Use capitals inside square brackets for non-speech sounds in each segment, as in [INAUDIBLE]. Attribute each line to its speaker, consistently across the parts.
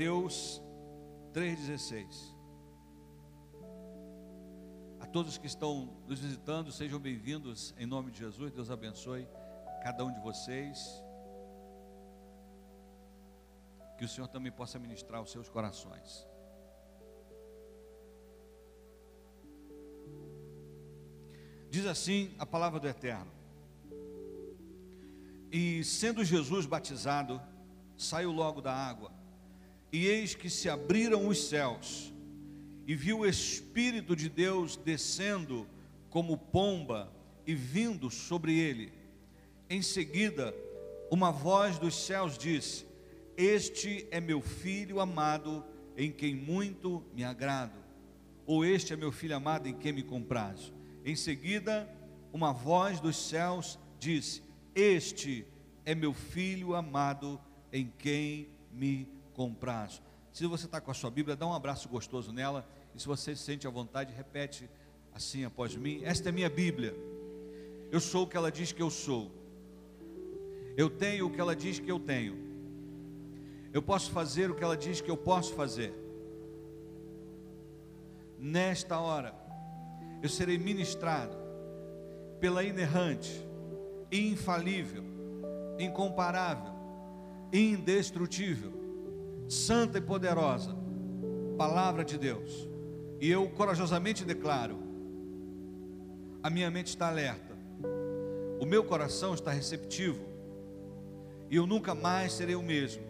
Speaker 1: Mateus 3,16. A todos que estão nos visitando, sejam bem-vindos em nome de Jesus. Deus abençoe cada um de vocês. Que o Senhor também possa ministrar os seus corações. Diz assim a palavra do Eterno. E sendo Jesus batizado, saiu logo da água, e eis que se abriram os céus, e viu o Espírito de Deus descendo como pomba e vindo sobre ele. Em seguida, uma voz dos céus disse: Este é meu filho amado, em quem muito me agrado. Ou este é meu filho amado, em quem me comprazo. Em seguida, uma voz dos céus disse: Este é meu filho amado, em quem me comprazo. Se você está com a sua Bíblia, dá um abraço gostoso nela. E se você se sente à vontade, repete assim após mim: Esta é minha Bíblia. Eu sou o que ela diz que eu sou. Eu tenho o que ela diz que eu tenho. Eu posso fazer o que ela diz que eu posso fazer. Nesta hora, eu serei ministrado pela inerrante, infalível, incomparável, indestrutível, santa e poderosa palavra de Deus. E eu corajosamente declaro: a minha mente está alerta, o meu coração está receptivo, e eu nunca mais serei o mesmo,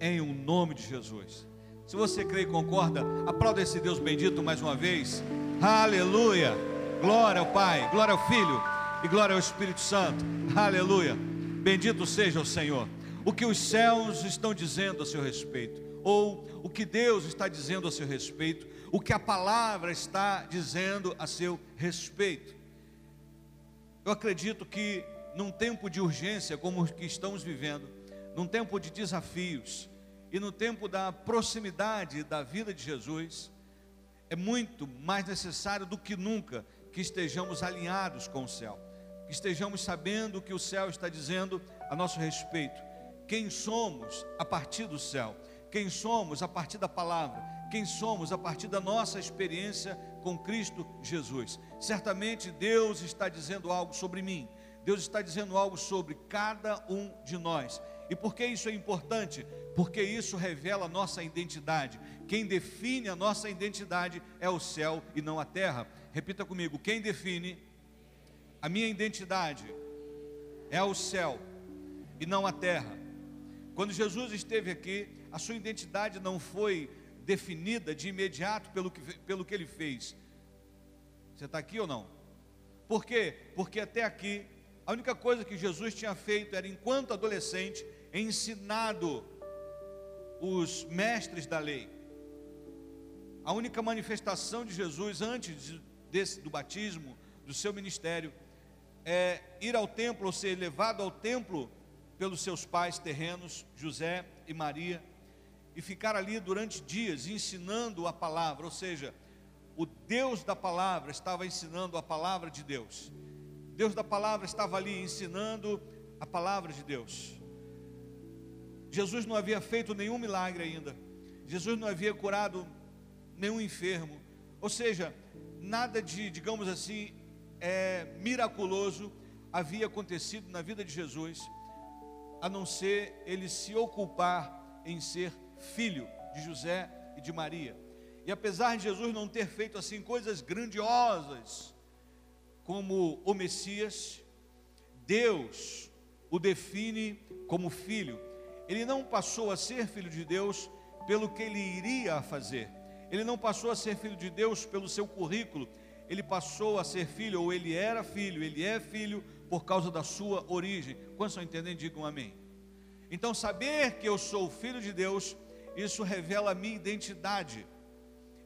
Speaker 1: em o um nome de Jesus. Se você crê e concorda, aplauda esse Deus bendito mais uma vez. Aleluia! Glória ao Pai, glória ao Filho e glória ao Espírito Santo. Aleluia! Bendito seja o Senhor. O que os céus estão dizendo a seu respeito, ou o que Deus está dizendo a seu respeito, o que a palavra está dizendo a seu respeito. Eu acredito que num tempo de urgência como o que estamos vivendo, num tempo de desafios e no tempo da proximidade da vida de Jesus, é muito mais necessário do que nunca que estejamos alinhados com o céu, que estejamos sabendo o que o céu está dizendo a nosso respeito, quem somos a partir do céu, quem somos a partir da palavra, quem somos a partir da nossa experiência com Cristo Jesus. Certamente Deus está dizendo algo sobre mim, Deus está dizendo algo sobre cada um de nós. E por que isso é importante? Porque isso revela a nossa identidade. Quem define a nossa identidade é o céu e não a terra. Repita comigo: quem define a minha identidade é o céu e não a terra. Quando Jesus esteve aqui, a sua identidade não foi definida de imediato pelo que, pelo que ele fez. Você está aqui ou não? Por quê? Porque até aqui a única coisa que Jesus tinha feito era, enquanto adolescente, ensinado os mestres da lei. A única manifestação de Jesus antes desse, do batismo, do seu ministério, é ir ao templo, ou ser levado ao templo pelos seus pais terrenos, José e Maria, e ficar ali durante dias ensinando a palavra, ou seja, o Deus da palavra estava ensinando a palavra de Deus. Deus da palavra estava ali ensinando a palavra de Deus. Jesus não havia feito nenhum milagre ainda. Jesus não havia curado nenhum enfermo. Ou seja, nada de, digamos assim, é, miraculoso havia acontecido na vida de Jesus, a não ser ele se ocupar em ser filho de José e de Maria. E apesar de Jesus não ter feito assim coisas grandiosas, como o Messias, Deus o define como filho. Ele não passou a ser filho de Deus pelo que ele iria fazer. Ele não passou a ser filho de Deus pelo seu currículo. Ele passou a ser filho, ou ele era filho, ele é filho por causa da sua origem. Quantos estão entendendo? Digam amém. Então, saber que eu sou filho de Deus, isso revela a minha identidade.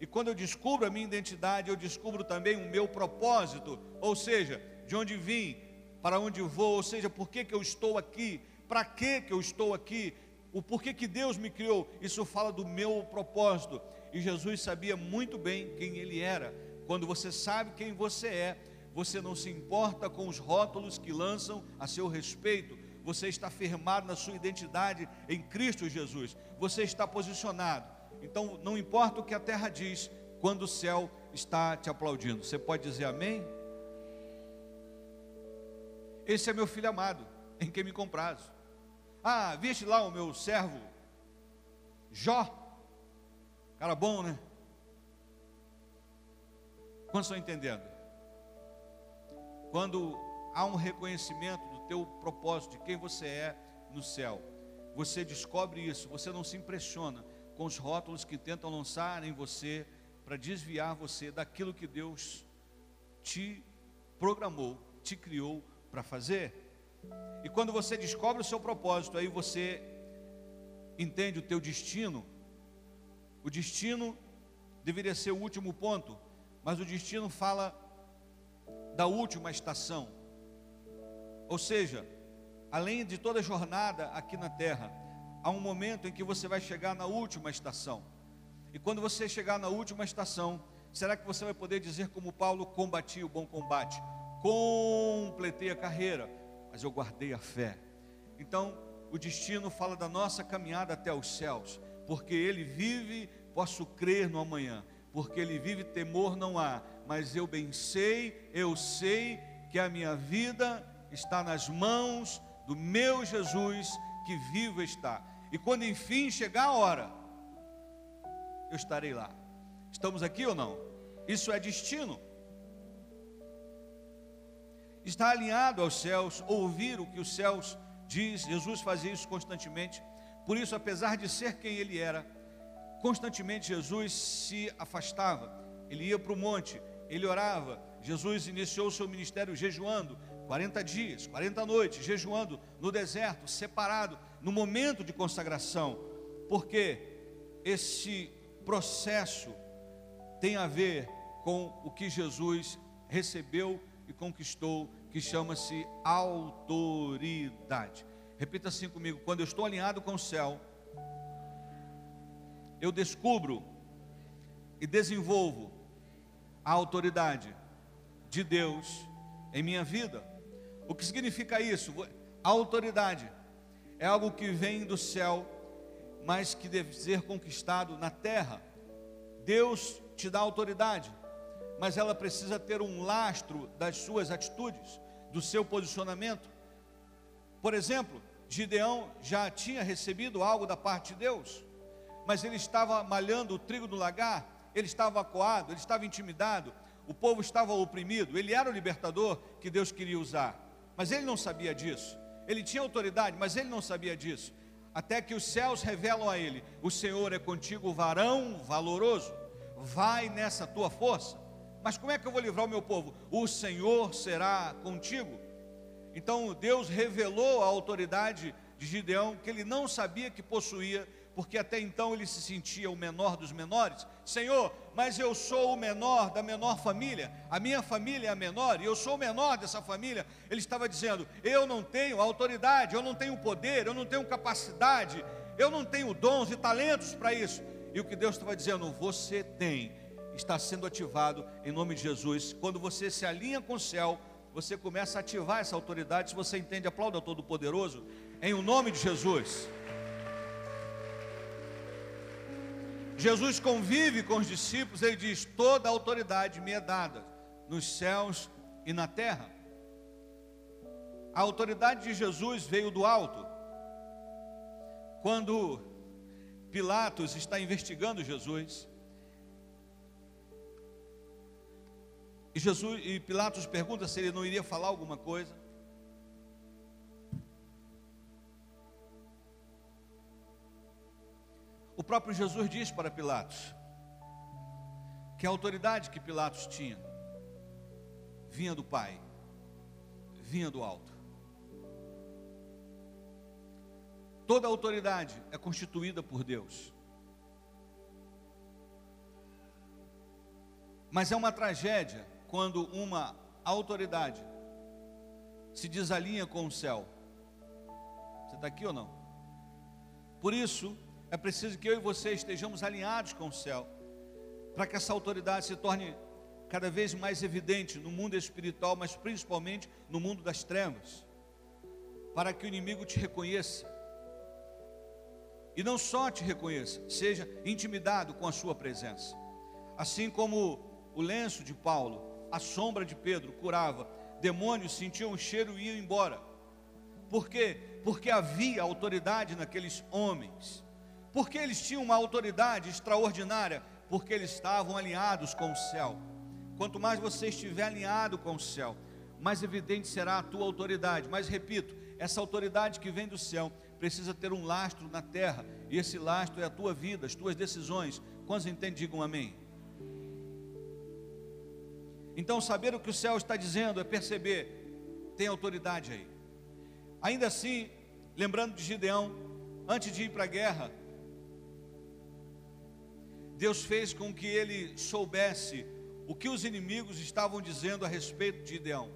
Speaker 1: E quando eu descubro a minha identidade, eu descubro também o meu propósito, ou seja, de onde vim, para onde vou, ou seja, por que, que eu estou aqui, para que, que eu estou aqui, o porquê que Deus me criou. Isso fala do meu propósito. E Jesus sabia muito bem quem ele era. Quando você sabe quem você é, você não se importa com os rótulos que lançam a seu respeito, você está firmado na sua identidade em Cristo Jesus, você está posicionado. Então, não importa o que a terra diz, quando o céu está te aplaudindo. Você pode dizer amém? Esse é meu filho amado, em quem me comprazo. Ah, viste lá o meu servo Jó? Cara bom, né? Quantos estão entendendo? Quando há um reconhecimento do teu propósito, de quem você é no céu, você descobre isso, você não se impressiona com os rótulos que tentam lançar em você para desviar você daquilo que Deus te programou, te criou para fazer. E quando você descobre o seu propósito, aí você entende o teu destino. O destino deveria ser o último ponto, mas o destino fala da última estação. Ou seja, além de toda jornada aqui na terra, há um momento em que você vai chegar na última estação. E quando você chegar na última estação, será que você vai poder dizer como Paulo combati o bom combate? Completei a carreira, mas eu guardei a fé. Então, o destino fala da nossa caminhada até os céus, porque ele vive, posso crer no amanhã, porque ele vive, temor não há, mas eu bem sei, eu sei que a minha vida está nas mãos do meu Jesus que vivo está. E quando enfim chegar a hora, eu estarei lá. Estamos aqui ou não? Isso é destino. Está alinhado aos céus, ouvir o que os céus diz. Jesus fazia isso constantemente. Por isso, apesar de ser quem ele era, constantemente Jesus se afastava. Ele ia para o monte, ele orava. Jesus iniciou o seu ministério jejuando 40 dias, 40 noites, jejuando no deserto, separado, no momento de consagração. Porque esse processo tem a ver com o que Jesus recebeu e conquistou, que chama-se autoridade. Repita assim comigo: quando eu estou alinhado com o céu, eu descubro e desenvolvo a autoridade de Deus em minha vida. O que significa isso? A autoridade é algo que vem do céu mas que deve ser conquistado na terra. Deus te dá autoridade, mas ela precisa ter um lastro das suas atitudes, do seu posicionamento. Por exemplo, Gideão já tinha recebido algo da parte de Deus, mas ele estava malhando o trigo do lagar, ele estava acuado, ele estava intimidado, o povo estava oprimido, ele era o libertador que Deus queria usar, mas ele não sabia disso. Ele tinha autoridade, mas ele não sabia disso até que os céus revelam a ele: O Senhor é contigo, varão valoroso, vai nessa tua força. Mas como é que eu vou livrar o meu povo? O Senhor será contigo. Então Deus revelou a autoridade de Gideão que ele não sabia que possuía, porque até então ele se sentia o menor dos menores. Senhor, mas eu sou o menor da menor família, a minha família é a menor e eu sou o menor dessa família. Ele estava dizendo: Eu não tenho autoridade, eu não tenho poder, eu não tenho capacidade, eu não tenho dons e talentos para isso. E o que Deus estava dizendo: Você tem, está sendo ativado em nome de Jesus. Quando você se alinha com o céu, você começa a ativar essa autoridade. Se você entende, aplauda Todo-Poderoso, em o nome de Jesus. Jesus convive com os discípulos, ele diz: toda a autoridade me é dada nos céus e na terra. A autoridade de Jesus veio do alto. Quando Pilatos está investigando Jesus, e Jesus e Pilatos pergunta se ele não iria falar alguma coisa. Próprio Jesus diz para Pilatos que a autoridade que Pilatos tinha vinha do Pai, vinha do alto. Toda autoridade é constituída por Deus. Mas é uma tragédia quando uma autoridade se desalinha com o céu. Você está aqui ou não? Por isso, é preciso que eu e você estejamos alinhados com o céu, para que essa autoridade se torne cada vez mais evidente no mundo espiritual, mas principalmente no mundo das trevas. para que o inimigo te reconheça. E não só te reconheça, seja intimidado com a sua presença. Assim como o lenço de Paulo, a sombra de Pedro curava, demônios sentiam o cheiro e iam embora. Por quê? Porque havia autoridade naqueles homens. Porque eles tinham uma autoridade extraordinária, porque eles estavam alinhados com o céu. Quanto mais você estiver alinhado com o céu, mais evidente será a tua autoridade. Mas repito, essa autoridade que vem do céu precisa ter um lastro na terra, e esse lastro é a tua vida, as tuas decisões. Quantos entendem, digam amém. Então, saber o que o céu está dizendo é perceber, tem autoridade aí. Ainda assim, lembrando de Gideão, antes de ir para a guerra, Deus fez com que ele soubesse o que os inimigos estavam dizendo a respeito de Gideão.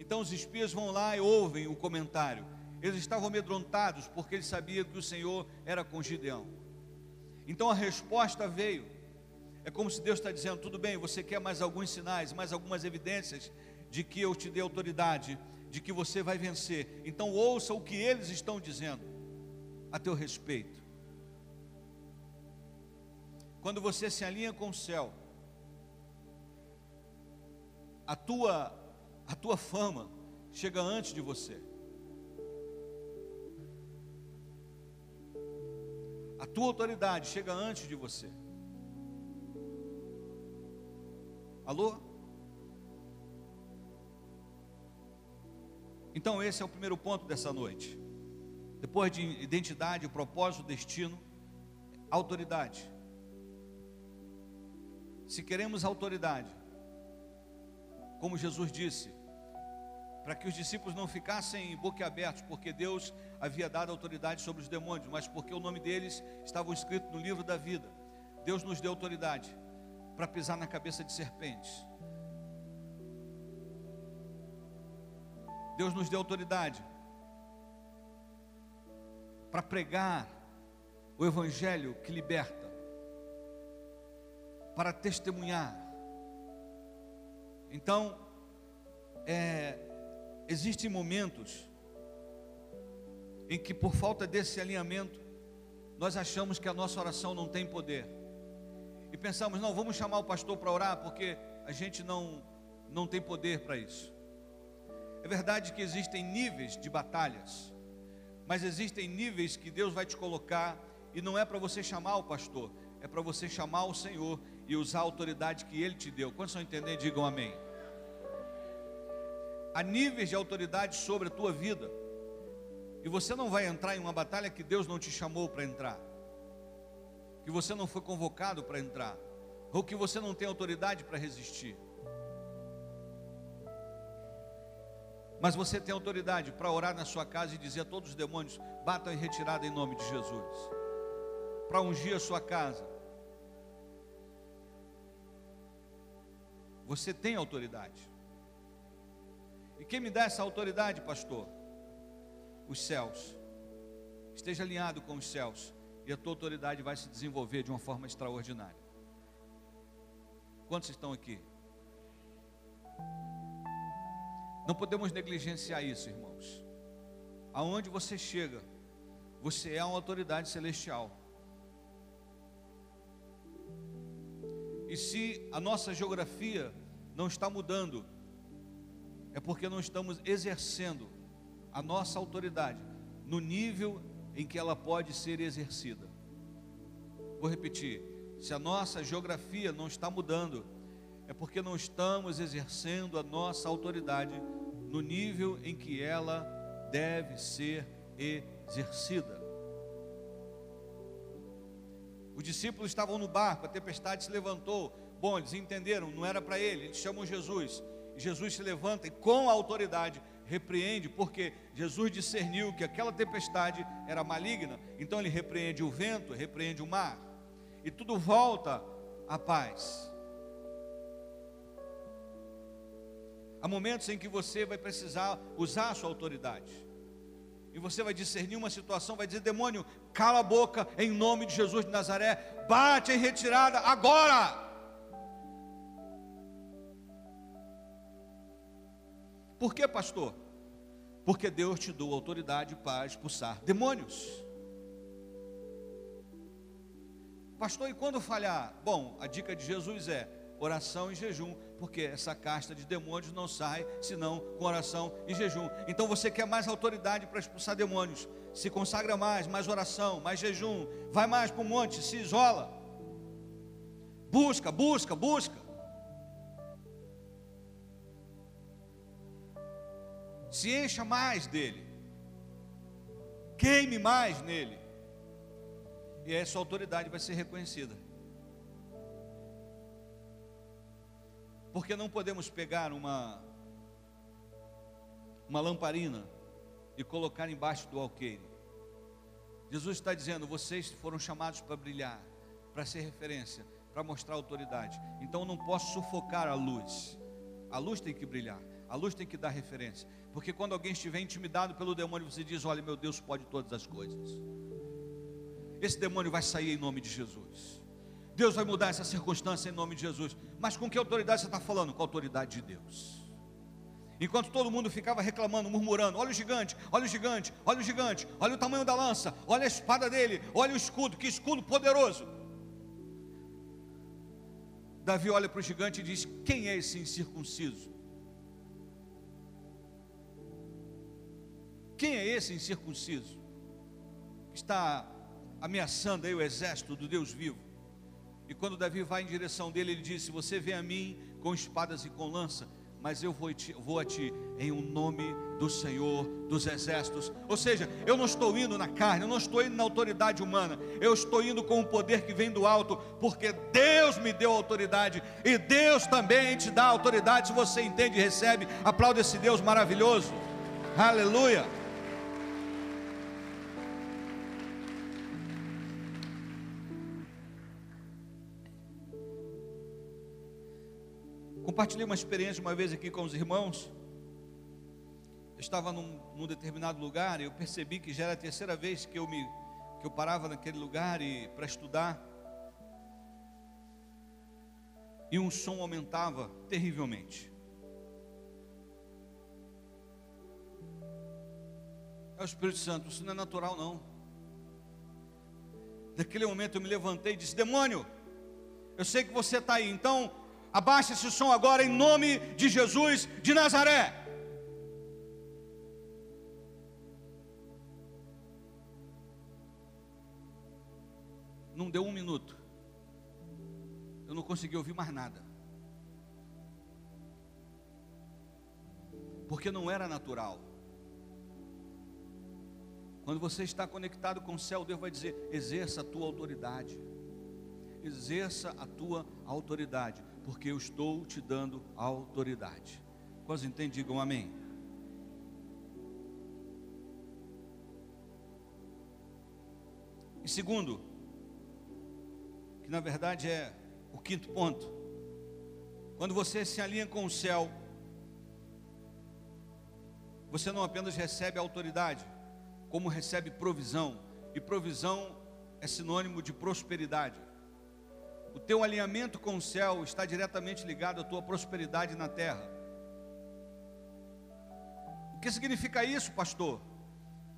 Speaker 1: Então os espias vão lá e ouvem o comentário. Eles estavam amedrontados porque eles sabiam que o Senhor era com Gideão. Então a resposta veio. É como se Deus está dizendo: tudo bem, você quer mais alguns sinais, mais algumas evidências de que eu te dei autoridade, de que você vai vencer. Então ouça o que eles estão dizendo a teu respeito. Quando você se alinha com o céu, a tua a tua fama chega antes de você. A tua autoridade chega antes de você. Alô? Então, esse é o primeiro ponto dessa noite. Depois de identidade, propósito, destino, autoridade. Se queremos autoridade, como Jesus disse, para que os discípulos não ficassem boquiabertos, porque Deus havia dado autoridade sobre os demônios, mas porque o nome deles estava escrito no livro da vida. Deus nos deu autoridade para pisar na cabeça de serpentes. Deus nos deu autoridade para pregar o Evangelho que liberta para testemunhar. Então, é, existem momentos em que, por falta desse alinhamento, nós achamos que a nossa oração não tem poder. E pensamos, não, vamos chamar o pastor para orar, porque a gente não, não tem poder para isso. É verdade que existem níveis de batalhas, mas existem níveis que Deus vai te colocar, e não é para você chamar o pastor, é para você chamar o Senhor e usar a autoridade que Ele te deu. Quantos estão entendendo? Digam amém. Há níveis de autoridade sobre a tua vida, e você não vai entrar em uma batalha que Deus não te chamou para entrar, que você não foi convocado para entrar, ou que você não tem autoridade para resistir. Mas você tem autoridade para orar na sua casa e dizer a todos os demônios: batam em retirada em nome de Jesus. Para ungir a sua casa, Você tem autoridade. E quem me dá essa autoridade, pastor? Os céus. Esteja alinhado com os céus e a tua autoridade vai se desenvolver de uma forma extraordinária. Quantos estão aqui? Não podemos negligenciar isso, irmãos. Aonde você chega, você é uma autoridade celestial. E se a nossa geografia não está mudando, é porque não estamos exercendo a nossa autoridade no nível em que ela pode ser exercida. Vou repetir: se a nossa geografia não está mudando, é porque não estamos exercendo a nossa autoridade no nível em que ela deve ser exercida. Os discípulos estavam no barco, a tempestade se levantou. Bom, eles entenderam, não era para ele, eles chamam Jesus. Jesus se levanta e com a autoridade repreende, porque Jesus discerniu que aquela tempestade era maligna. Então ele repreende o vento, repreende o mar. E tudo volta à paz. Há momentos em que você vai precisar usar a sua autoridade. E você vai discernir uma situação, vai dizer: demônio, cala a boca em nome de Jesus de Nazaré, bate em retirada agora. Por que, pastor? Porque Deus te deu autoridade para expulsar demônios. Pastor, e quando falhar? Bom, a dica de Jesus é oração e jejum, porque essa casta de demônios não sai senão com oração e jejum. Então você quer mais autoridade para expulsar demônios? Se consagra mais, mais oração, mais jejum, vai mais para o monte, se isola. Busca, busca, busca. Se encha mais dele. Queime mais nele e essa autoridade vai ser reconhecida. Porque não podemos pegar uma uma lamparina e colocar embaixo do alqueire. Jesus está dizendo: vocês foram chamados para brilhar, para ser referência, para mostrar autoridade. Então eu não posso sufocar a luz. A luz tem que brilhar, a luz tem que dar referência. Porque quando alguém estiver intimidado pelo demônio, você diz: Olha, meu Deus pode todas as coisas esse demônio vai sair em nome de Jesus. Deus vai mudar essa circunstância em nome de Jesus. Mas com que autoridade você está falando? Com a autoridade de Deus. Enquanto todo mundo ficava reclamando, murmurando: olha o gigante, olha o gigante, olha o gigante, olha o tamanho da lança, olha a espada dele, olha o escudo, que escudo poderoso. Davi olha para o gigante e diz: Quem é esse incircunciso? Quem é esse incircunciso? Que está ameaçando aí o exército do Deus vivo. E quando Davi vai em direção dele, ele disse: Você vem a mim com espadas e com lança, mas eu vou, vou a ti em um nome do Senhor dos exércitos. Ou seja, eu não estou indo na carne, eu não estou indo na autoridade humana, eu estou indo com o poder que vem do alto, porque Deus me deu autoridade e Deus também te dá autoridade. Se você entende e recebe, aplaude esse Deus maravilhoso. Aleluia. Compartilhei uma experiência uma vez aqui com os irmãos. Eu estava num, num, determinado lugar e eu percebi que já era a terceira vez que eu me que eu parava naquele lugar e para estudar. E um som aumentava terrivelmente. É o Espírito Santo, isso não é natural não. Naquele momento eu me levantei e disse: Demônio, eu sei que você está aí, então Abaixe esse som agora em nome de Jesus de Nazaré. Não deu um minuto. Eu não consegui ouvir mais nada. Porque não era natural. Quando você está conectado com o céu, Deus vai dizer: exerça a tua autoridade. Exerça a tua autoridade porque eu estou te dando autoridade. Quase entendem? Digam amém. E segundo, que na verdade é o quinto ponto, quando você se alinha com o céu, você não apenas recebe autoridade, como recebe provisão, e provisão é sinônimo de prosperidade. O teu alinhamento com o céu está diretamente ligado à tua prosperidade na terra. O que significa isso, pastor?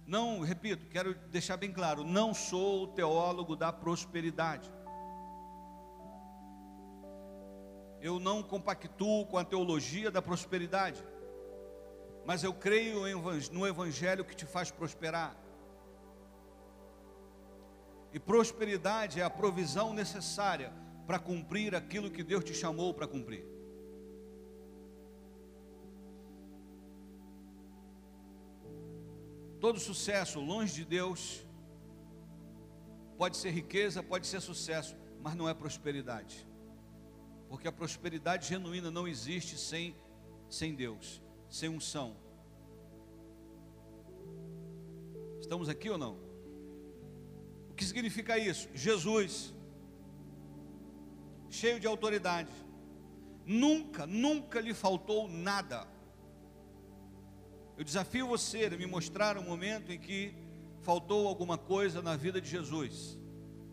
Speaker 1: Não, repito, quero deixar bem claro, não sou o teólogo da prosperidade. Eu não compactuo com a teologia da prosperidade. Mas eu creio no evangelho que te faz prosperar. E prosperidade é a provisão necessária para cumprir aquilo que Deus te chamou para cumprir. Todo sucesso longe de Deus pode ser riqueza, pode ser sucesso, mas não é prosperidade. Porque a prosperidade genuína não existe sem sem Deus, sem unção. Estamos aqui ou não? O que significa isso? Jesus cheio de autoridade. Nunca, nunca lhe faltou nada. Eu desafio você a me mostrar um momento em que faltou alguma coisa na vida de Jesus,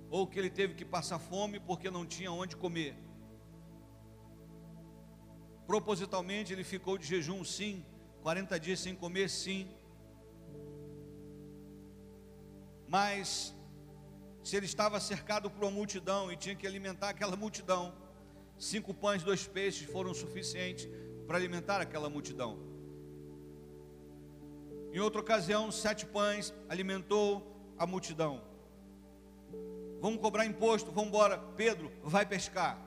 Speaker 1: ou que ele teve que passar fome porque não tinha onde comer. Propositalmente ele ficou de jejum, sim, 40 dias sem comer, sim. Mas se ele estava cercado por uma multidão e tinha que alimentar aquela multidão, cinco pães dois peixes foram suficientes para alimentar aquela multidão. Em outra ocasião, sete pães alimentou a multidão. Vamos cobrar imposto, vamos embora. Pedro, vai pescar.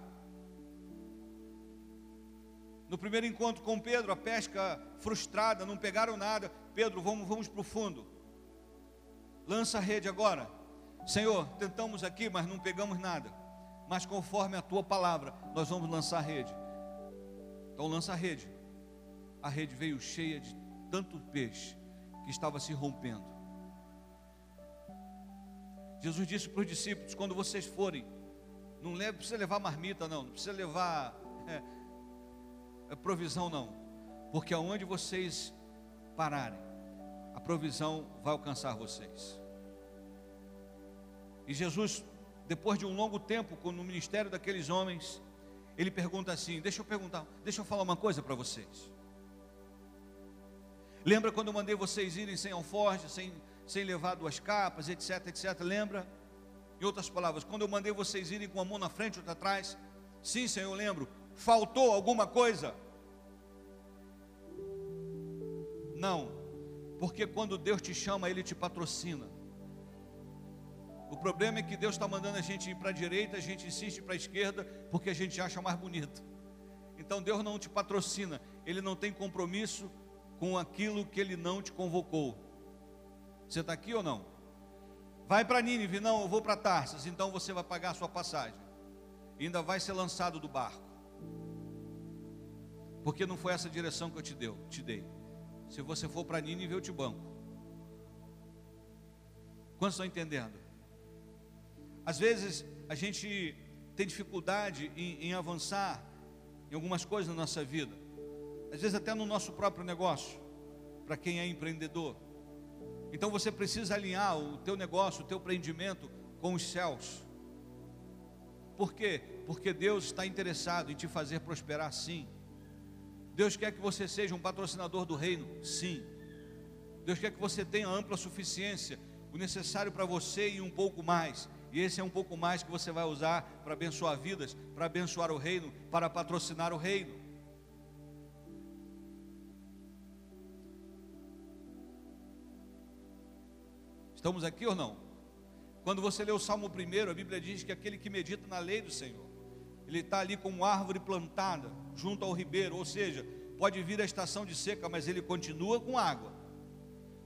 Speaker 1: No primeiro encontro com Pedro, a pesca frustrada, não pegaram nada. Pedro, vamos, vamos para o fundo. Lança a rede agora. Senhor, tentamos aqui, mas não pegamos nada. Mas conforme a tua palavra, nós vamos lançar a rede. Então lança a rede. A rede veio cheia de tanto peixe que estava se rompendo. Jesus disse para os discípulos: quando vocês forem, não leve, precisa levar marmita, não, não precisa levar é, é provisão, não, porque aonde vocês pararem, a provisão vai alcançar vocês. E Jesus, depois de um longo tempo no ministério daqueles homens, ele pergunta assim: Deixa eu perguntar, deixa eu falar uma coisa para vocês. Lembra quando eu mandei vocês irem sem alforje, sem, sem levar duas capas, etc, etc? Lembra? Em outras palavras, quando eu mandei vocês irem com a mão na frente e outra atrás, sim, Senhor, eu lembro. Faltou alguma coisa? Não, porque quando Deus te chama, Ele te patrocina. O problema é que Deus está mandando a gente ir para a direita, a gente insiste para a esquerda, porque a gente acha mais bonito. Então Deus não te patrocina, Ele não tem compromisso com aquilo que Ele não te convocou. Você está aqui ou não? Vai para Nínive, não, eu vou para Tarsis, então você vai pagar a sua passagem. E ainda vai ser lançado do barco. Porque não foi essa direção que eu te, deu, te dei. Se você for para Nínive, eu te banco. Quantos estão entendendo? Às vezes a gente tem dificuldade em, em avançar em algumas coisas na nossa vida, às vezes até no nosso próprio negócio, para quem é empreendedor. Então você precisa alinhar o teu negócio, o teu empreendimento com os céus. Por quê? Porque Deus está interessado em te fazer prosperar, sim. Deus quer que você seja um patrocinador do reino, sim. Deus quer que você tenha ampla suficiência, o necessário para você e um pouco mais. E esse é um pouco mais que você vai usar para abençoar vidas, para abençoar o reino, para patrocinar o reino. Estamos aqui ou não? Quando você lê o Salmo 1, a Bíblia diz que aquele que medita na lei do Senhor, ele está ali como árvore plantada junto ao ribeiro, ou seja, pode vir a estação de seca, mas ele continua com água.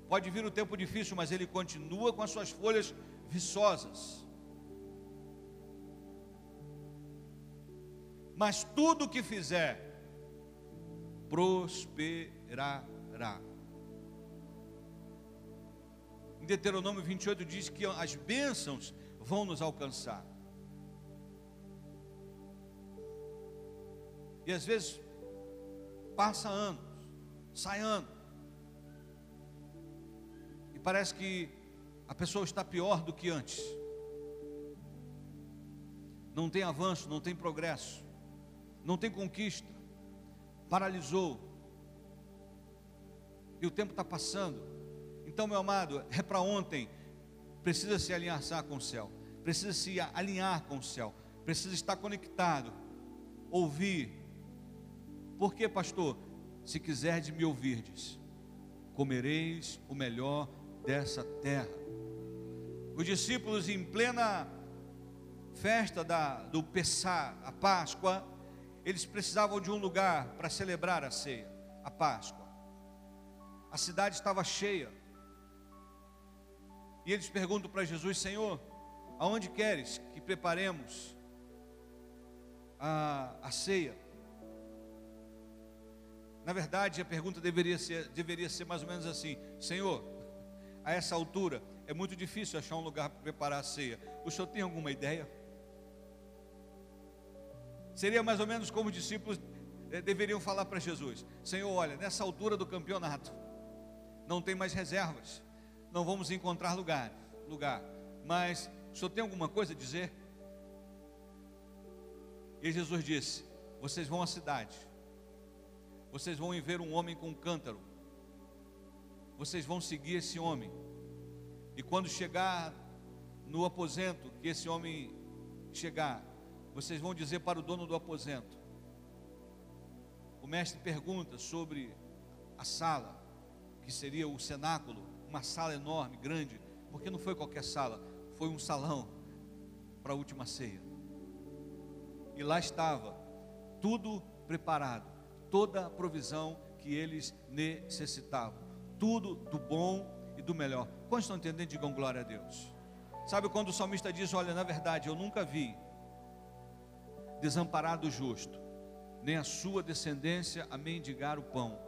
Speaker 1: Pode vir o tempo difícil, mas ele continua com as suas folhas viçosas. Mas tudo que fizer prosperará. Em Deuteronômio 28 diz que as bênçãos vão nos alcançar. E às vezes passa anos, sai ano. E parece que a pessoa está pior do que antes. Não tem avanço, não tem progresso não tem conquista, paralisou, e o tempo está passando. Então, meu amado, é para ontem, precisa se alinhar com o céu, precisa se alinhar com o céu, precisa estar conectado, ouvir. Por que, pastor? Se quiserdes me ouvirdes, comereis o melhor dessa terra. Os discípulos, em plena festa da, do Pessá, a Páscoa, eles precisavam de um lugar para celebrar a ceia, a Páscoa. A cidade estava cheia. E eles perguntam para Jesus: Senhor, aonde queres que preparemos a, a ceia? Na verdade, a pergunta deveria ser, deveria ser mais ou menos assim: Senhor, a essa altura é muito difícil achar um lugar para preparar a ceia. O senhor tem alguma ideia? Seria mais ou menos como os discípulos eh, deveriam falar para Jesus: Senhor, olha, nessa altura do campeonato, não tem mais reservas, não vamos encontrar lugar, lugar. Mas o senhor tem alguma coisa a dizer? E Jesus disse: Vocês vão à cidade, vocês vão ver um homem com um cântaro, vocês vão seguir esse homem, E quando chegar no aposento, que esse homem chegar, vocês vão dizer para o dono do aposento. O mestre pergunta sobre a sala, que seria o cenáculo, uma sala enorme, grande, porque não foi qualquer sala, foi um salão para a última ceia. E lá estava tudo preparado, toda a provisão que eles necessitavam, tudo do bom e do melhor. Quantos estão entendendo? Digam glória a Deus. Sabe quando o salmista diz: Olha, na verdade, eu nunca vi desamparado o justo, nem a sua descendência a mendigar o pão.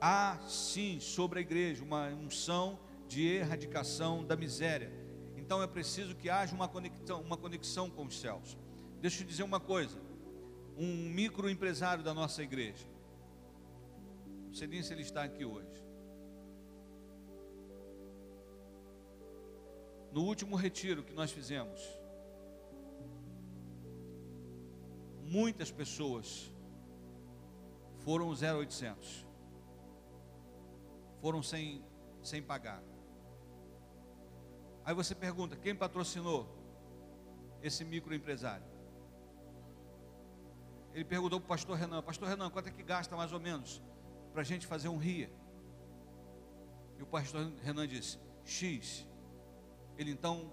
Speaker 1: Há sim sobre a igreja uma unção de erradicação da miséria. Então é preciso que haja uma conexão, uma conexão com os céus. Deixa eu dizer uma coisa. Um microempresário da nossa igreja. Não sei nem se ele está aqui hoje. No último retiro que nós fizemos, muitas pessoas foram 0800. Foram sem, sem pagar. Aí você pergunta: quem patrocinou esse microempresário? Ele perguntou para o pastor Renan: Pastor Renan, quanto é que gasta mais ou menos para a gente fazer um RIA? E o pastor Renan disse: X. Ele então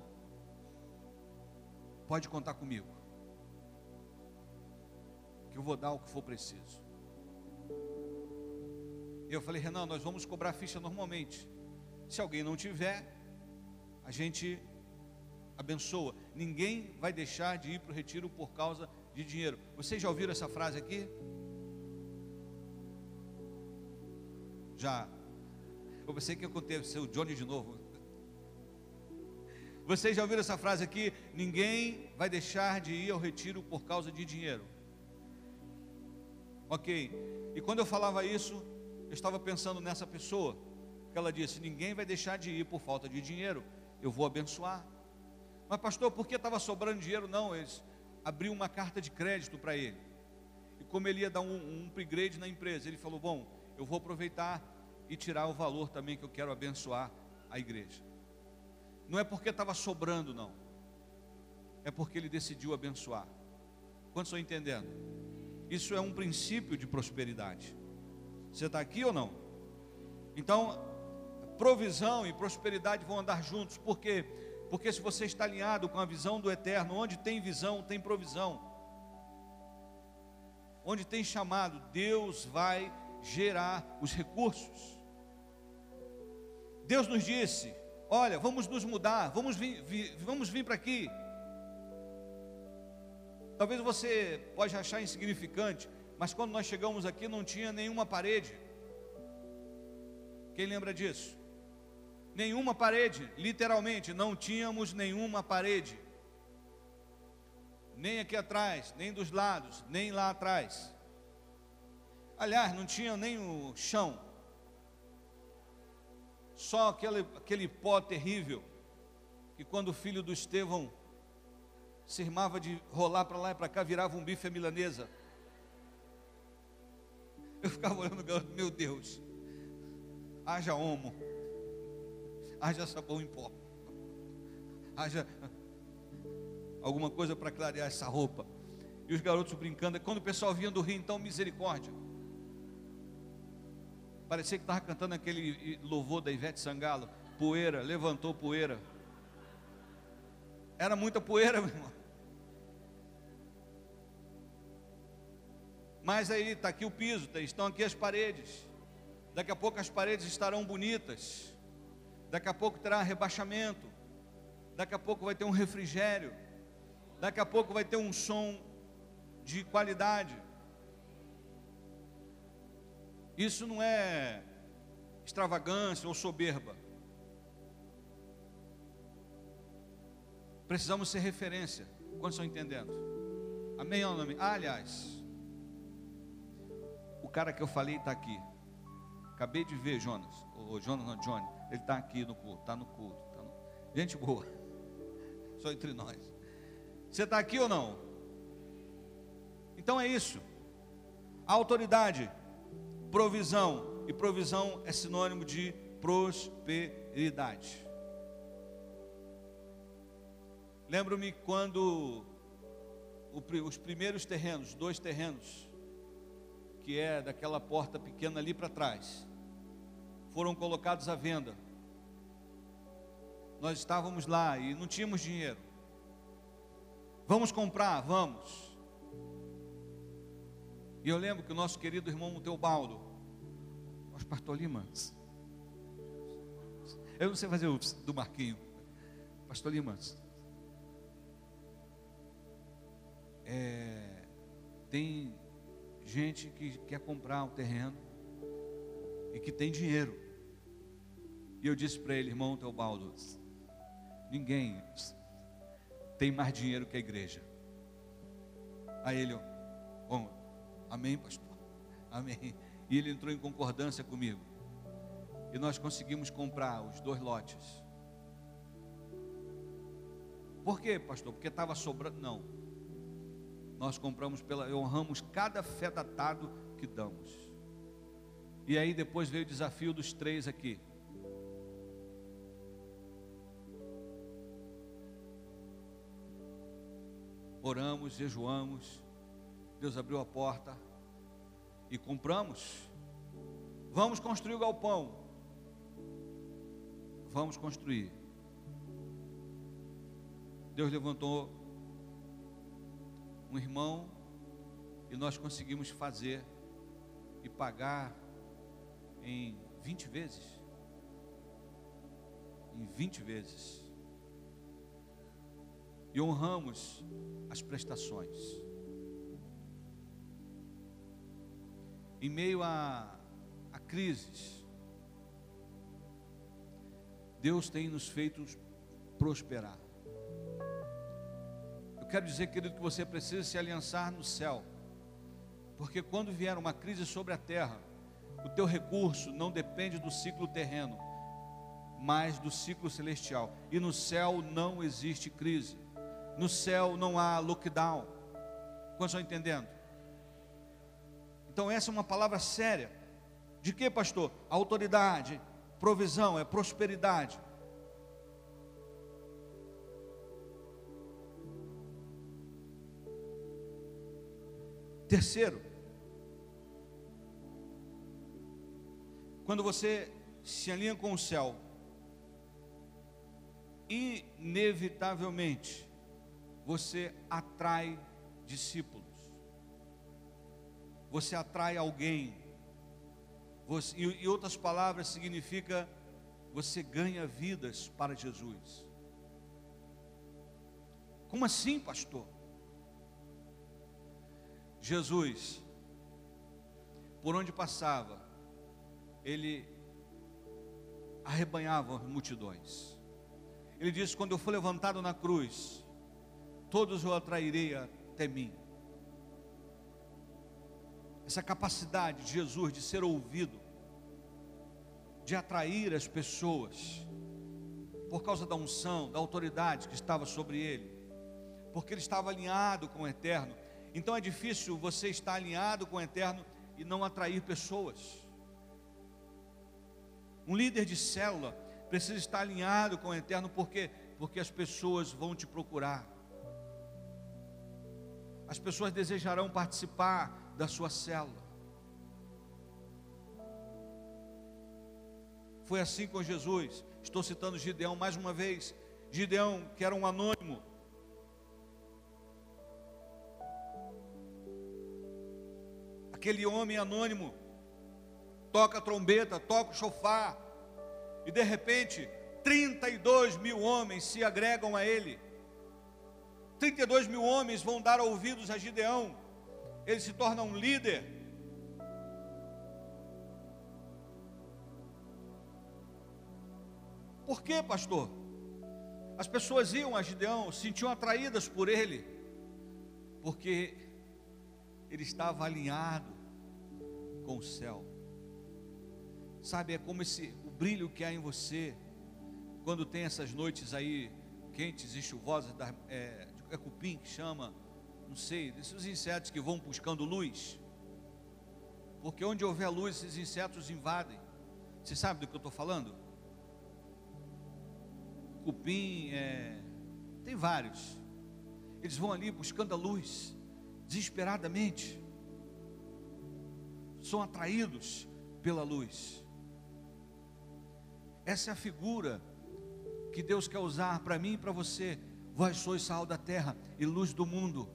Speaker 1: pode contar comigo que eu vou dar o que for preciso. Eu falei, Renan, nós vamos cobrar ficha normalmente. Se alguém não tiver, a gente abençoa. Ninguém vai deixar de ir para o retiro por causa de dinheiro. Vocês já ouviram essa frase aqui? Já. Eu pensei que ser o Johnny de novo. Vocês já ouviram essa frase aqui? Ninguém vai deixar de ir ao retiro por causa de dinheiro. Ok. E quando eu falava isso, eu estava pensando nessa pessoa. Que ela disse: Ninguém vai deixar de ir por falta de dinheiro. Eu vou abençoar. Mas, pastor, por que estava sobrando dinheiro? Não, eles abriu uma carta de crédito para ele. E como ele ia dar um, um upgrade na empresa, ele falou: Bom, eu vou aproveitar e tirar o valor também que eu quero abençoar a igreja. Não é porque estava sobrando, não. É porque ele decidiu abençoar. Quantos estão entendendo? Isso é um princípio de prosperidade. Você está aqui ou não? Então, provisão e prosperidade vão andar juntos, por quê? Porque se você está alinhado com a visão do eterno, onde tem visão, tem provisão. Onde tem chamado, Deus vai gerar os recursos. Deus nos disse: Olha, vamos nos mudar, vamos vir, vir vamos vir para aqui. Talvez você pode achar insignificante, mas quando nós chegamos aqui não tinha nenhuma parede. Quem lembra disso? Nenhuma parede, literalmente, não tínhamos nenhuma parede. Nem aqui atrás, nem dos lados, nem lá atrás. Aliás, não tinha nem o chão. Só aquele, aquele pó terrível que quando o filho do Estevão se irmava de rolar para lá e para cá, virava um bife à milanesa. Eu ficava olhando, meu Deus, haja homo, haja sabão em pó, haja alguma coisa para clarear essa roupa. E os garotos brincando, quando o pessoal vinha do rio, então misericórdia. Parecia que estava cantando aquele louvor da Ivete Sangalo, poeira, levantou poeira. Era muita poeira, meu irmão. Mas aí está aqui o piso, estão aqui as paredes. Daqui a pouco as paredes estarão bonitas. Daqui a pouco terá rebaixamento. Daqui a pouco vai ter um refrigério. Daqui a pouco vai ter um som de qualidade. Isso não é extravagância ou soberba. Precisamos ser referência. Quantos estão entendendo? Amém ou não amém? Ah, aliás, cara que eu falei está aqui. Acabei de ver Jonas. O Jonas não, Johnny. Ele está aqui no culto. Está no culto. Tá no... Gente boa. [LAUGHS] Só entre nós. Você está aqui ou não? Então é isso. Autoridade, provisão. E provisão é sinônimo de prosperidade. Lembro-me quando os primeiros terrenos, dois terrenos, que é daquela porta pequena ali para trás, foram colocados à venda. Nós estávamos lá e não tínhamos dinheiro. Vamos comprar? Vamos. E eu lembro que o nosso querido irmão Teobaldo, pastor Lima, eu não sei fazer o do Marquinho, pastor Lima, é, tem gente que quer comprar um terreno e que tem dinheiro. E eu disse para ele, irmão Teobaldo, ninguém tem mais dinheiro que a igreja. Aí ele, bom, amém, pastor, amém. E ele entrou em concordância comigo. E nós conseguimos comprar os dois lotes. Por quê, pastor? Porque estava sobrando. Não. Nós compramos pela. honramos cada fé datado que damos. E aí depois veio o desafio dos três aqui. Oramos, jejuamos. Deus abriu a porta e compramos. Vamos construir o galpão. Vamos construir. Deus levantou um irmão e nós conseguimos fazer e pagar em 20 vezes. Em 20 vezes. E honramos as prestações. Em meio a, a crises, Deus tem nos feito prosperar. Eu quero dizer, querido, que você precisa se aliançar no céu. Porque quando vier uma crise sobre a terra, o teu recurso não depende do ciclo terreno, mas do ciclo celestial. E no céu não existe crise. No céu não há lockdown. Quantos estão entendendo? Então essa é uma palavra séria. De que, pastor? Autoridade, provisão, é prosperidade. Terceiro, quando você se alinha com o céu, inevitavelmente você atrai discípulos, você atrai alguém, você, e, e outras palavras significa você ganha vidas para Jesus. Como assim, pastor? Jesus, por onde passava, ele arrebanhava multidões. Ele disse: Quando eu for levantado na cruz, todos eu atrairei até mim. Essa capacidade de Jesus de ser ouvido, de atrair as pessoas, por causa da unção, da autoridade que estava sobre ele, porque ele estava alinhado com o eterno, então é difícil você estar alinhado com o eterno e não atrair pessoas. Um líder de célula precisa estar alinhado com o eterno, porque porque as pessoas vão te procurar. As pessoas desejarão participar da sua célula. Foi assim com Jesus. Estou citando Gideão mais uma vez. Gideão, que era um anônimo, aquele homem anônimo toca a trombeta, toca o chofar, e de repente 32 mil homens se agregam a ele. 32 mil homens vão dar ouvidos a Gideão. Ele se torna um líder. Por quê, pastor? As pessoas iam a Gideão, sentiam atraídas por ele, porque ele estava alinhado com o céu. Sabe, é como esse o brilho que há em você quando tem essas noites aí quentes e chuvosas da, é, é cupim que chama, não sei, desses insetos que vão buscando luz. Porque onde houver luz, esses insetos invadem. Você sabe do que eu estou falando? Cupim, é... tem vários. Eles vão ali buscando a luz, desesperadamente. São atraídos pela luz. Essa é a figura que Deus quer usar para mim e para você. Vós sois sal da terra e luz do mundo.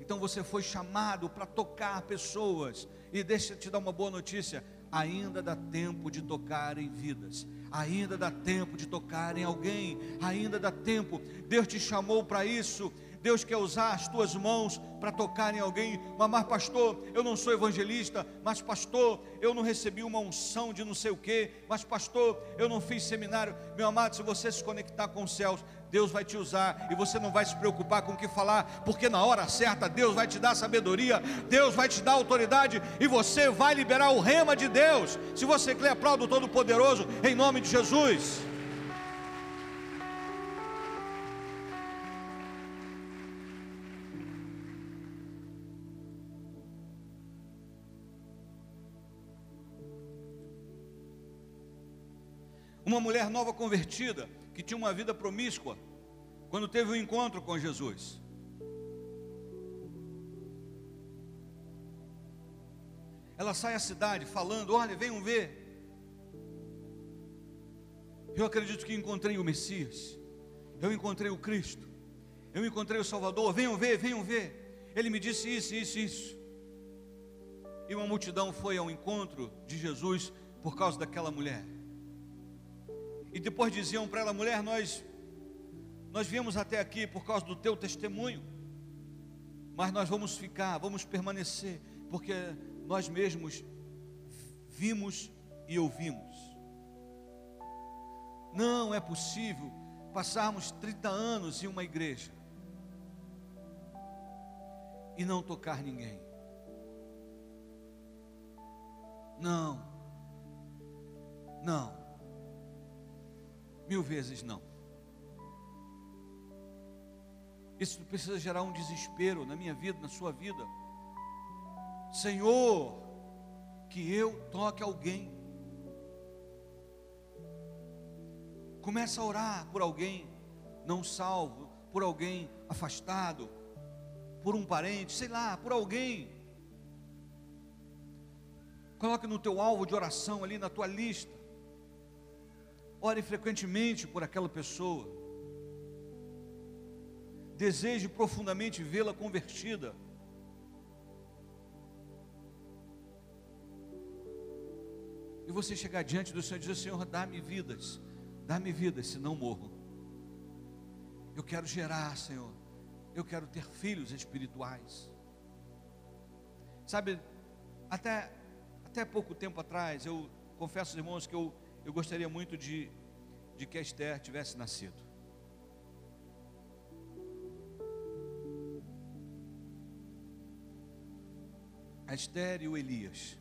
Speaker 1: Então você foi chamado para tocar pessoas. E deixa eu te dar uma boa notícia: ainda dá tempo de tocar em vidas, ainda dá tempo de tocar em alguém, ainda dá tempo. Deus te chamou para isso. Deus quer usar as tuas mãos para tocar em alguém. Mas, pastor, eu não sou evangelista. Mas, pastor, eu não recebi uma unção de não sei o quê. Mas, pastor, eu não fiz seminário. Meu amado, se você se conectar com os céus, Deus vai te usar e você não vai se preocupar com o que falar, porque na hora certa Deus vai te dar sabedoria, Deus vai te dar autoridade e você vai liberar o rema de Deus. Se você crê, aplauda o Todo-Poderoso em nome de Jesus. Uma mulher nova convertida, que tinha uma vida promíscua, quando teve um encontro com Jesus. Ela sai à cidade falando: Olha, venham ver. Eu acredito que encontrei o Messias. Eu encontrei o Cristo. Eu encontrei o Salvador. Venham ver, venham ver. Ele me disse isso, isso, isso. E uma multidão foi ao encontro de Jesus por causa daquela mulher. E depois diziam para ela, mulher, nós nós viemos até aqui por causa do teu testemunho, mas nós vamos ficar, vamos permanecer, porque nós mesmos vimos e ouvimos. Não é possível passarmos 30 anos em uma igreja e não tocar ninguém. Não, não. Mil vezes não. Isso precisa gerar um desespero na minha vida, na sua vida. Senhor, que eu toque alguém. Começa a orar por alguém não salvo, por alguém afastado, por um parente, sei lá, por alguém. Coloque no teu alvo de oração ali na tua lista. Ore frequentemente por aquela pessoa. Deseje profundamente vê-la convertida. E você chegar diante do Senhor e dizer: Senhor, dá-me vidas, dá-me vidas, senão morro. Eu quero gerar, Senhor. Eu quero ter filhos espirituais. Sabe, até, até pouco tempo atrás, eu confesso, irmãos, que eu eu gostaria muito de, de que Esther tivesse nascido. A Esther e o Elias.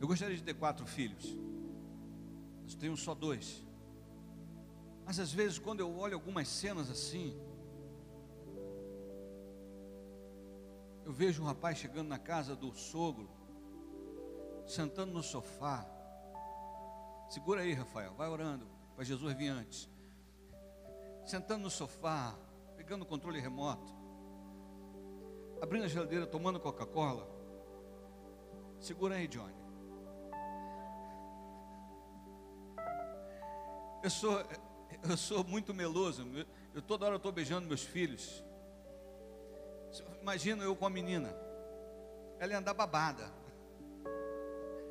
Speaker 1: Eu gostaria de ter quatro filhos, mas tenho só dois. Mas às vezes, quando eu olho algumas cenas assim, eu vejo um rapaz chegando na casa do sogro, sentando no sofá, Segura aí, Rafael, vai orando para Jesus vir antes. Sentando no sofá, pegando o controle remoto, abrindo a geladeira, tomando Coca-Cola. Segura aí, Johnny. Eu sou, eu sou muito meloso. Eu toda hora estou beijando meus filhos. Imagina eu com a menina. Ela ia andar babada.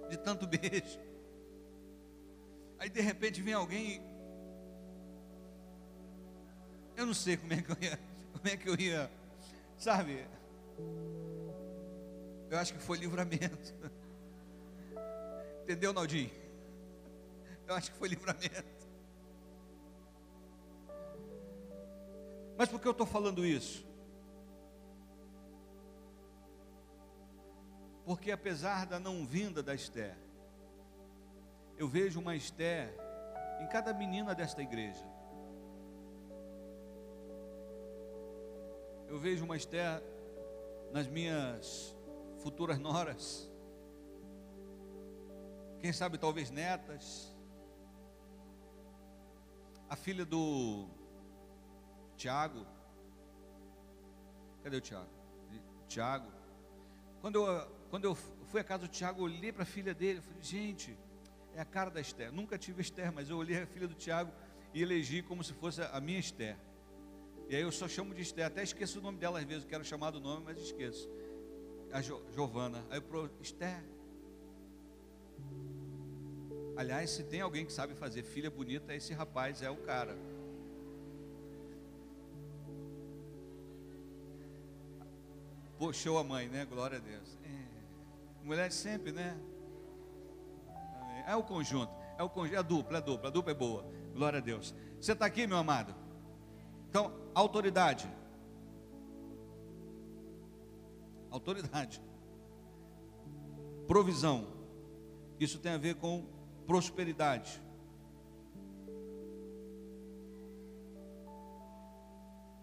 Speaker 1: De tanto [LAUGHS] beijo. Aí de repente vem alguém. Eu não sei como é que eu ia. Como é que eu ia. Sabe? Eu acho que foi livramento. Entendeu, Naldinho? Eu acho que foi livramento. Mas por que eu estou falando isso? Porque apesar da não vinda da Esther, eu vejo uma Esther em cada menina desta igreja. Eu vejo uma Esther nas minhas futuras noras. quem sabe talvez netas. A filha do Tiago. Cadê o Tiago? Tiago. Quando eu, quando eu fui à casa do Tiago, olhei para a filha dele, falei, gente, é a cara da Esther. Nunca tive Esther, mas eu olhei a filha do Tiago e elegi como se fosse a minha Esther. E aí eu só chamo de Esther, até esqueço o nome dela às vezes, eu quero chamar do nome, mas esqueço. A jo, Giovana. Aí eu pro Esther. Aliás, se tem alguém que sabe fazer filha bonita, esse rapaz é o cara. Puxou a mãe, né? Glória a Deus. É. Mulher sempre, né? É o conjunto, é o conjunto, é a dupla, é a dupla, a dupla é boa. Glória a Deus. Você está aqui, meu amado? Então, autoridade. Autoridade. Provisão. Isso tem a ver com prosperidade.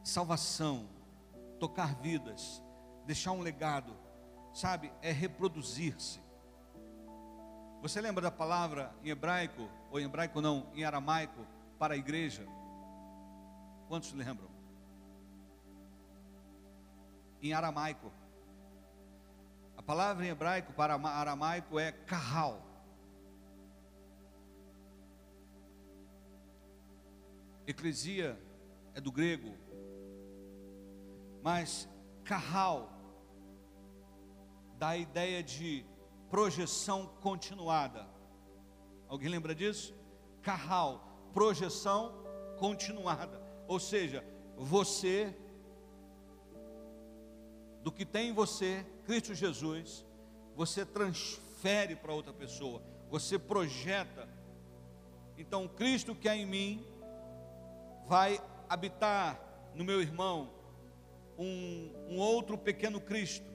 Speaker 1: Salvação, tocar vidas, deixar um legado, sabe? É reproduzir-se. Você lembra da palavra em hebraico, ou em hebraico não, em aramaico, para a igreja? Quantos lembram? Em aramaico. A palavra em hebraico para aramaico é carral. Eclesia é do grego, mas carral dá a ideia de projeção continuada. Alguém lembra disso? Carral, projeção continuada. Ou seja, você, do que tem em você, Cristo Jesus, você transfere para outra pessoa, você projeta. Então, Cristo que é em mim, vai habitar no meu irmão um, um outro pequeno Cristo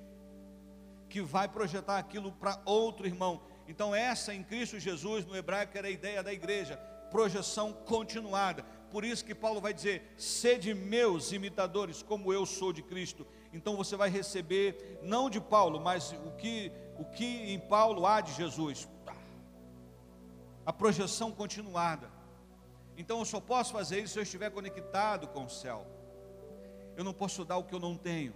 Speaker 1: que vai projetar aquilo para outro irmão. Então, essa em Cristo Jesus, no hebraico, era a ideia da igreja, projeção continuada. Por isso que Paulo vai dizer: sede meus imitadores, como eu sou de Cristo. Então você vai receber, não de Paulo, mas o que, o que em Paulo há de Jesus. A projeção continuada. Então eu só posso fazer isso se eu estiver conectado com o céu. Eu não posso dar o que eu não tenho.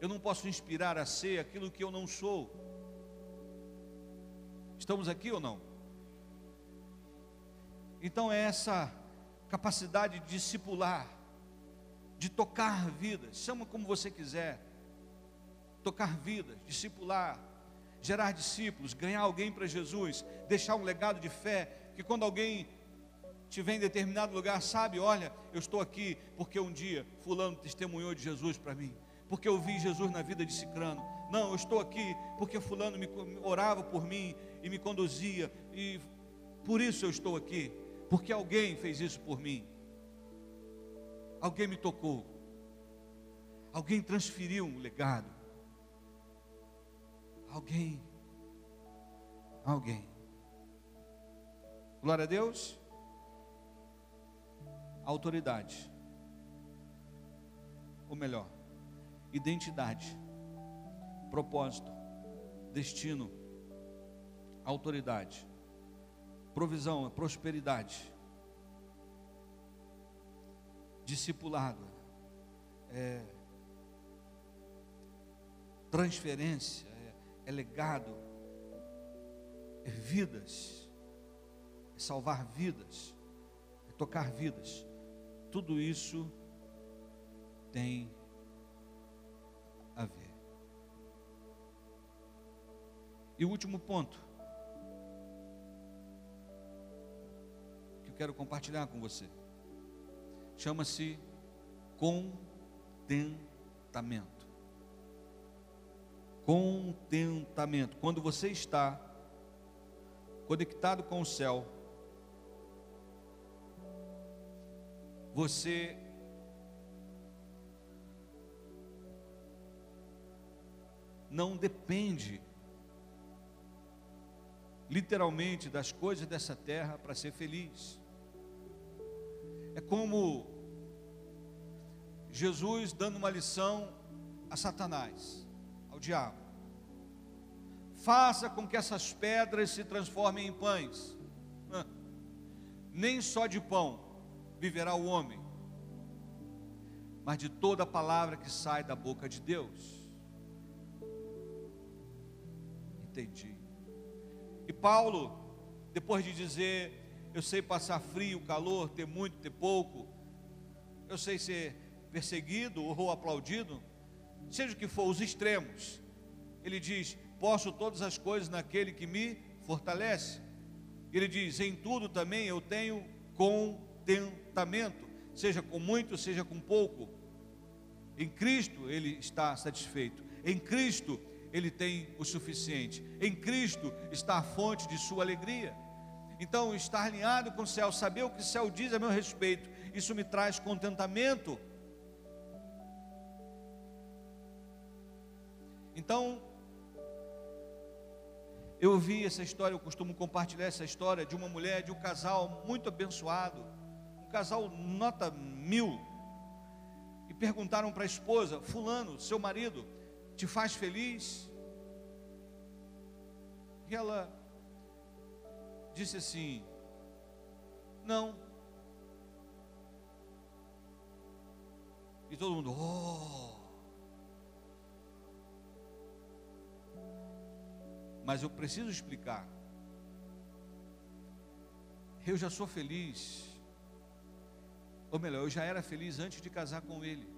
Speaker 1: Eu não posso inspirar a ser aquilo que eu não sou. Estamos aqui ou não? Então é essa capacidade de discipular, de tocar vidas, chama como você quiser. Tocar vidas, discipular, gerar discípulos, ganhar alguém para Jesus, deixar um legado de fé, que quando alguém estiver em determinado lugar, sabe, olha, eu estou aqui porque um dia fulano testemunhou de Jesus para mim porque eu vi Jesus na vida de Cicrano. Não, eu estou aqui porque fulano me orava por mim e me conduzia e por isso eu estou aqui, porque alguém fez isso por mim. Alguém me tocou. Alguém transferiu um legado. Alguém alguém. Glória a Deus. Autoridade. Ou melhor, identidade, propósito, destino, autoridade, provisão, prosperidade, discipulado, é, transferência, é, é legado, é vidas, é salvar vidas, é tocar vidas. Tudo isso tem E o último ponto que eu quero compartilhar com você chama-se contentamento. Contentamento. Quando você está conectado com o céu, você não depende literalmente das coisas dessa terra para ser feliz. É como Jesus dando uma lição a Satanás, ao diabo. faça com que essas pedras se transformem em pães. Nem só de pão viverá o homem, mas de toda a palavra que sai da boca de Deus. Entendi. Paulo, depois de dizer, eu sei passar frio, calor, ter muito, ter pouco, eu sei ser perseguido ou aplaudido, seja o que for, os extremos. Ele diz: Posso todas as coisas naquele que me fortalece. Ele diz: Em tudo também eu tenho contentamento, seja com muito, seja com pouco. Em Cristo ele está satisfeito. Em Cristo ele tem o suficiente. Em Cristo está a fonte de sua alegria. Então, estar alinhado com o céu, saber o que o céu diz a meu respeito, isso me traz contentamento. Então, eu ouvi essa história, eu costumo compartilhar essa história de uma mulher, de um casal muito abençoado, um casal nota mil, e perguntaram para a esposa: Fulano, seu marido, te faz feliz? E ela disse assim: Não. E todo mundo, oh. Mas eu preciso explicar. Eu já sou feliz. Ou melhor, eu já era feliz antes de casar com ele.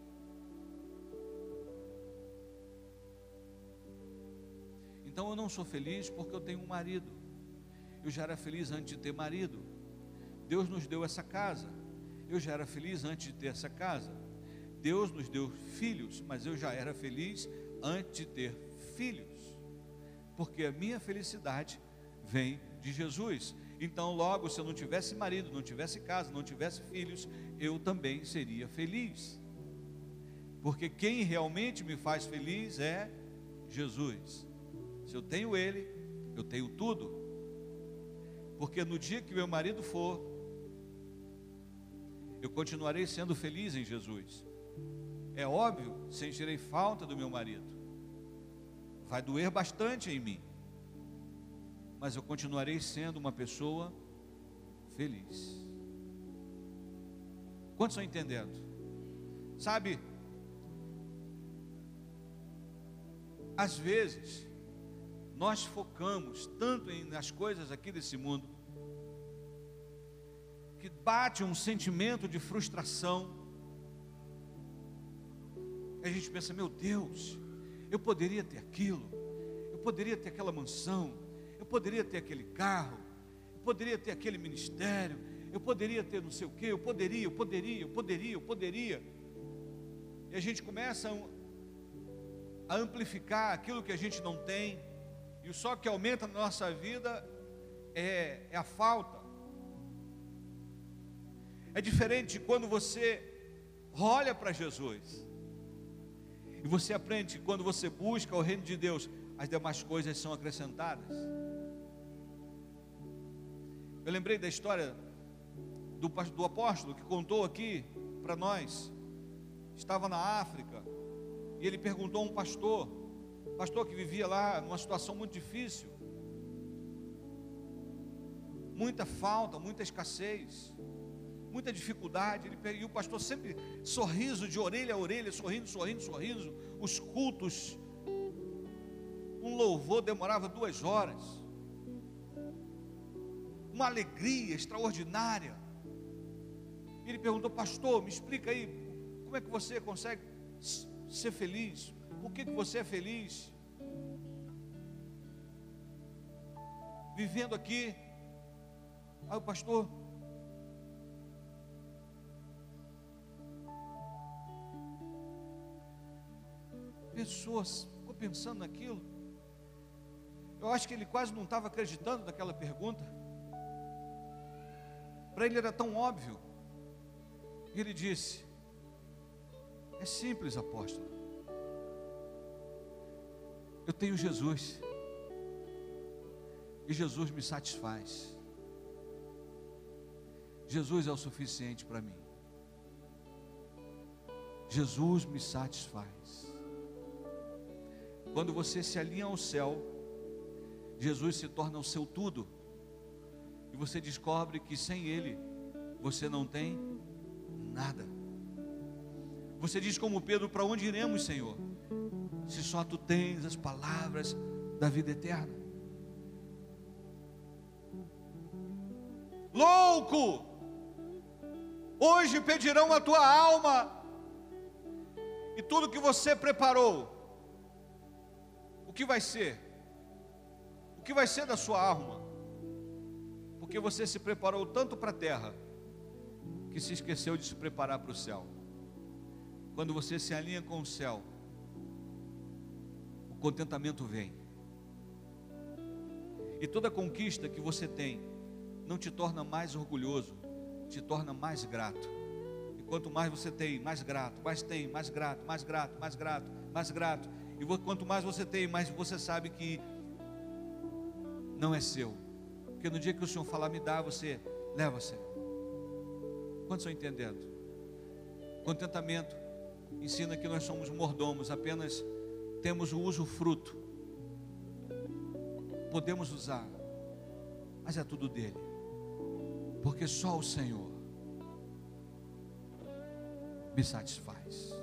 Speaker 1: Então eu não sou feliz porque eu tenho um marido. Eu já era feliz antes de ter marido. Deus nos deu essa casa. Eu já era feliz antes de ter essa casa. Deus nos deu filhos, mas eu já era feliz antes de ter filhos. Porque a minha felicidade vem de Jesus. Então, logo, se eu não tivesse marido, não tivesse casa, não tivesse filhos, eu também seria feliz. Porque quem realmente me faz feliz é Jesus. Se eu tenho Ele, eu tenho tudo. Porque no dia que meu marido for, eu continuarei sendo feliz em Jesus. É óbvio, sentirei falta do meu marido. Vai doer bastante em mim. Mas eu continuarei sendo uma pessoa feliz. Quantos estão entendendo? Sabe, às vezes, nós focamos tanto em, nas coisas aqui desse mundo, que bate um sentimento de frustração. A gente pensa, meu Deus, eu poderia ter aquilo, eu poderia ter aquela mansão, eu poderia ter aquele carro, eu poderia ter aquele ministério, eu poderia ter não sei o que, eu poderia, eu poderia, eu poderia, eu poderia. E a gente começa a amplificar aquilo que a gente não tem, e só que aumenta na nossa vida é, é a falta. É diferente de quando você olha para Jesus. E você aprende que quando você busca o reino de Deus, as demais coisas são acrescentadas. Eu lembrei da história do, do apóstolo que contou aqui para nós. Estava na África e ele perguntou a um pastor pastor que vivia lá numa situação muito difícil, muita falta, muita escassez, muita dificuldade. Ele, e o pastor sempre sorriso de orelha a orelha, sorrindo, sorrindo, sorrindo. Os cultos, um louvor demorava duas horas, uma alegria extraordinária. Ele perguntou, pastor, me explica aí, como é que você consegue ser feliz? Por que, que você é feliz? Vivendo aqui. Aí o pastor. Pessoas, ficou pensando naquilo. Eu acho que ele quase não estava acreditando naquela pergunta. Para ele era tão óbvio. Ele disse: É simples, apóstolo. Eu tenho Jesus. E Jesus me satisfaz. Jesus é o suficiente para mim. Jesus me satisfaz. Quando você se alinha ao céu, Jesus se torna o seu tudo, e você descobre que sem Ele você não tem nada. Você diz como Pedro: Para onde iremos, Senhor? Se só tu tens as palavras da vida eterna. Louco! Hoje pedirão a tua alma, e tudo que você preparou, o que vai ser? O que vai ser da sua alma? Porque você se preparou tanto para a terra, que se esqueceu de se preparar para o céu. Quando você se alinha com o céu, contentamento vem. E toda conquista que você tem não te torna mais orgulhoso, te torna mais grato. E quanto mais você tem, mais grato, mais tem, mais grato, mais grato, mais grato, mais grato. E quanto mais você tem, mais você sabe que não é seu. Porque no dia que o Senhor falar, me dá, você leva, Senhor. Quantos estão entendendo? Contentamento ensina que nós somos mordomos, apenas temos o uso fruto. Podemos usar, mas é tudo dele. Porque só o Senhor me satisfaz.